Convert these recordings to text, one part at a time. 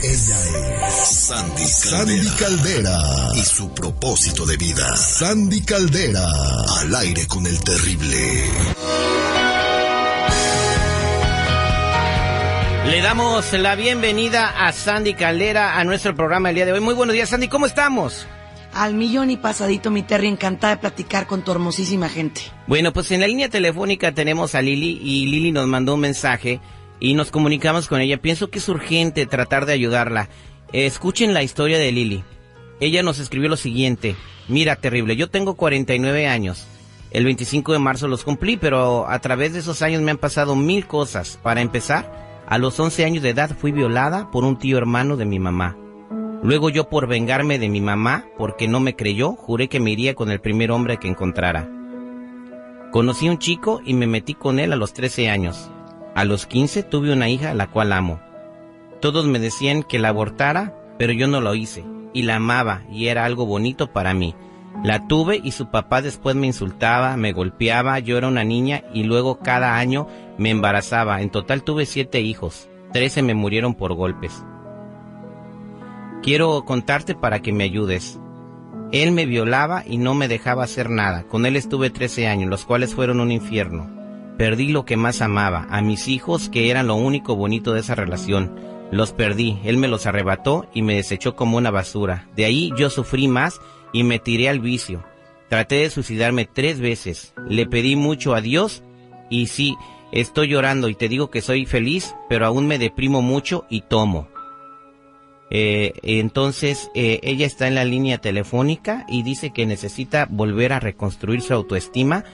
Sandy Caldera. Sandy Caldera. Y su propósito de vida. Sandy Caldera. Al aire con el terrible. Le damos la bienvenida a Sandy Caldera a nuestro programa el día de hoy. Muy buenos días, Sandy, ¿cómo estamos? Al millón y pasadito, mi Terry, encantada de platicar con tu hermosísima gente. Bueno, pues en la línea telefónica tenemos a Lili y Lili nos mandó un mensaje y nos comunicamos con ella. Pienso que es urgente tratar de ayudarla. Escuchen la historia de Lili. Ella nos escribió lo siguiente. Mira, terrible, yo tengo 49 años. El 25 de marzo los cumplí, pero a través de esos años me han pasado mil cosas. Para empezar, a los 11 años de edad fui violada por un tío hermano de mi mamá. Luego yo por vengarme de mi mamá, porque no me creyó, juré que me iría con el primer hombre que encontrara. Conocí a un chico y me metí con él a los 13 años. A los 15 tuve una hija la cual amo. Todos me decían que la abortara, pero yo no lo hice, y la amaba, y era algo bonito para mí. La tuve y su papá después me insultaba, me golpeaba, yo era una niña y luego cada año me embarazaba. En total tuve siete hijos, trece me murieron por golpes. Quiero contarte para que me ayudes. Él me violaba y no me dejaba hacer nada. Con él estuve 13 años, los cuales fueron un infierno. Perdí lo que más amaba, a mis hijos, que eran lo único bonito de esa relación. Los perdí, él me los arrebató y me desechó como una basura. De ahí yo sufrí más y me tiré al vicio. Traté de suicidarme tres veces. Le pedí mucho a Dios y sí, estoy llorando y te digo que soy feliz, pero aún me deprimo mucho y tomo. Eh, entonces eh, ella está en la línea telefónica y dice que necesita volver a reconstruir su autoestima.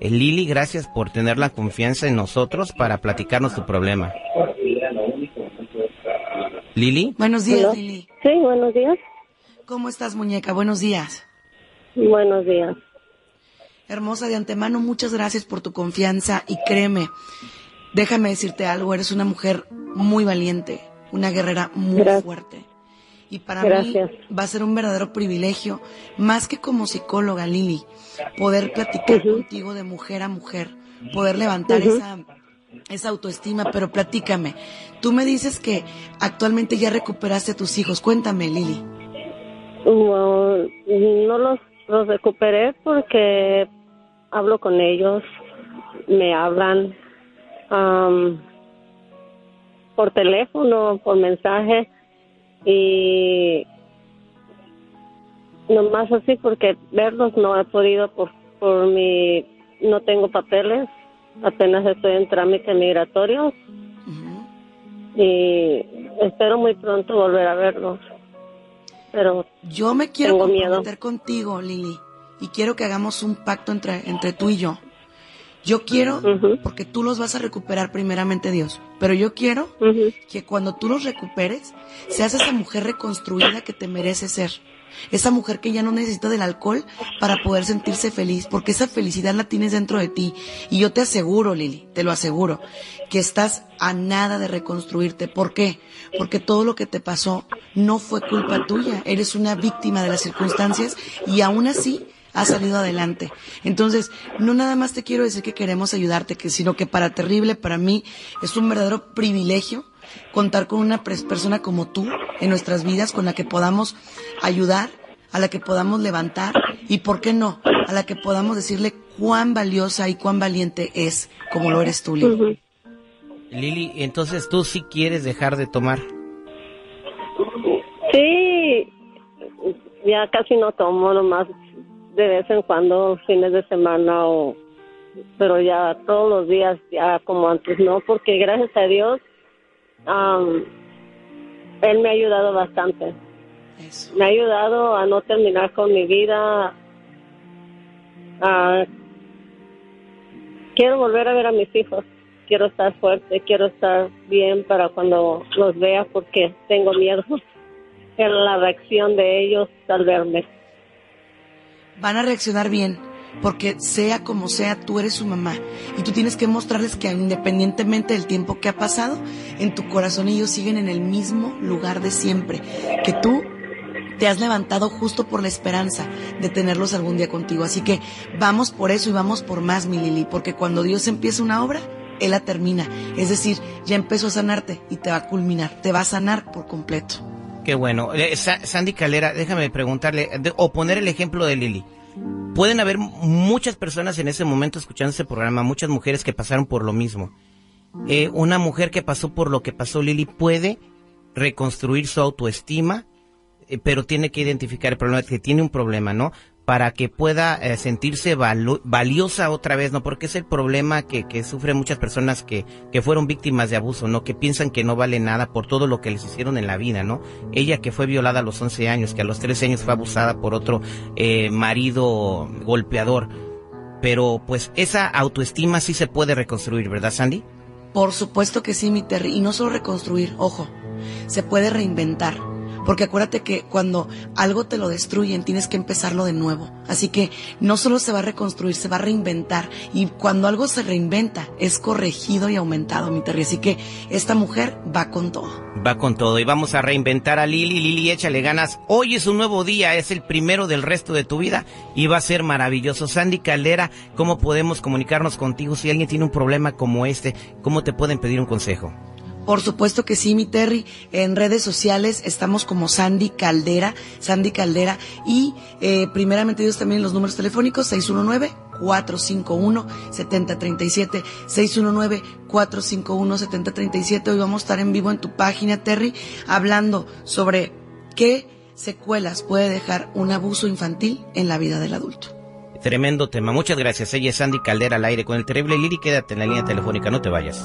Eh, Lili, gracias por tener la confianza en nosotros para platicarnos tu problema. Lili. Buenos días, Lili. Sí, buenos días. ¿Cómo estás, muñeca? Buenos días. Buenos días. Hermosa, de antemano, muchas gracias por tu confianza y créeme, déjame decirte algo, eres una mujer muy valiente, una guerrera muy fuerte. Y para mí va a ser un verdadero privilegio, más que como psicóloga, Lili, poder platicar contigo de mujer a mujer, poder levantar esa, esa autoestima. Pero platícame, tú me dices que actualmente ya recuperaste a tus hijos. Cuéntame, Lili. No, no los, los recuperé porque hablo con ellos, me hablan por teléfono, por mensaje y nomás así porque verlos no he podido por, por mi, no tengo papeles, apenas estoy en trámite migratorio y espero muy pronto volver a verlos. Pero yo me quiero comprometer contigo, Lili, y quiero que hagamos un pacto entre, entre tú y yo. Yo quiero, porque tú los vas a recuperar primeramente Dios, pero yo quiero que cuando tú los recuperes, seas esa mujer reconstruida que te merece ser. Esa mujer que ya no necesita del alcohol para poder sentirse feliz, porque esa felicidad la tienes dentro de ti. Y yo te aseguro, Lili, te lo aseguro, que estás a nada de reconstruirte. ¿Por qué? Porque todo lo que te pasó no fue culpa tuya. Eres una víctima de las circunstancias y aún así has salido adelante. Entonces, no nada más te quiero decir que queremos ayudarte, sino que para terrible, para mí, es un verdadero privilegio contar con una persona como tú en nuestras vidas, con la que podamos ayudar, a la que podamos levantar y, ¿por qué no?, a la que podamos decirle cuán valiosa y cuán valiente es, como lo eres tú, Lili. Lili, entonces tú sí quieres dejar de tomar. Sí, ya casi no tomo, nomás de vez en cuando, fines de semana o pero ya todos los días ya como antes no porque gracias a Dios él me ha ayudado bastante. Me ha ayudado a no terminar con mi vida quiero volver a ver a mis hijos quiero estar fuerte quiero estar bien para cuando los vea porque tengo miedo en la reacción de ellos al verme van a reaccionar bien, porque sea como sea, tú eres su mamá y tú tienes que mostrarles que independientemente del tiempo que ha pasado, en tu corazón ellos siguen en el mismo lugar de siempre, que tú te has levantado justo por la esperanza de tenerlos algún día contigo. Así que vamos por eso y vamos por más, mi Lili, porque cuando Dios empieza una obra, Él la termina. Es decir, ya empezó a sanarte y te va a culminar, te va a sanar por completo. Qué bueno. Eh, Sandy Calera, déjame preguntarle o poner el ejemplo de Lili. Pueden haber muchas personas en ese momento escuchando este programa, muchas mujeres que pasaron por lo mismo. Eh, una mujer que pasó por lo que pasó Lili puede reconstruir su autoestima, eh, pero tiene que identificar el problema, que tiene un problema, ¿no? Para que pueda eh, sentirse valiosa otra vez, ¿no? Porque es el problema que, sufren muchas personas que, que fueron víctimas de abuso, ¿no? Que piensan que no vale nada por todo lo que les hicieron en la vida, ¿no? Ella que fue violada a los 11 años, que a los 13 años fue abusada por otro eh, marido golpeador. Pero pues esa autoestima sí se puede reconstruir, ¿verdad, Sandy? Por supuesto que sí, mi Terry. Y no solo reconstruir, ojo, se puede reinventar porque acuérdate que cuando algo te lo destruyen, tienes que empezarlo de nuevo. Así que no solo se va a reconstruir, se va a reinventar. Y cuando algo se reinventa, es corregido y aumentado, mi Terry. Así que esta mujer va con todo. Va con todo. Y vamos a reinventar a Lili. Lili, échale ganas. Hoy es un nuevo día, es el primero del resto de tu vida y va a ser maravilloso. Sandy Caldera, ¿cómo podemos comunicarnos contigo si alguien tiene un problema como este? ¿Cómo te pueden pedir un consejo? Por supuesto que sí, mi Terry. En redes sociales estamos como Sandy Caldera, Sandy Caldera. Y eh, primeramente Dios también los números telefónicos 619-451-7037, 619-451-7037. Hoy vamos a estar en vivo en tu página, Terry, hablando sobre qué secuelas puede dejar un abuso infantil en la vida del adulto. Tremendo tema. Muchas gracias. Ella es Sandy Caldera al aire con el terrible Lili. Quédate en la línea telefónica, no te vayas.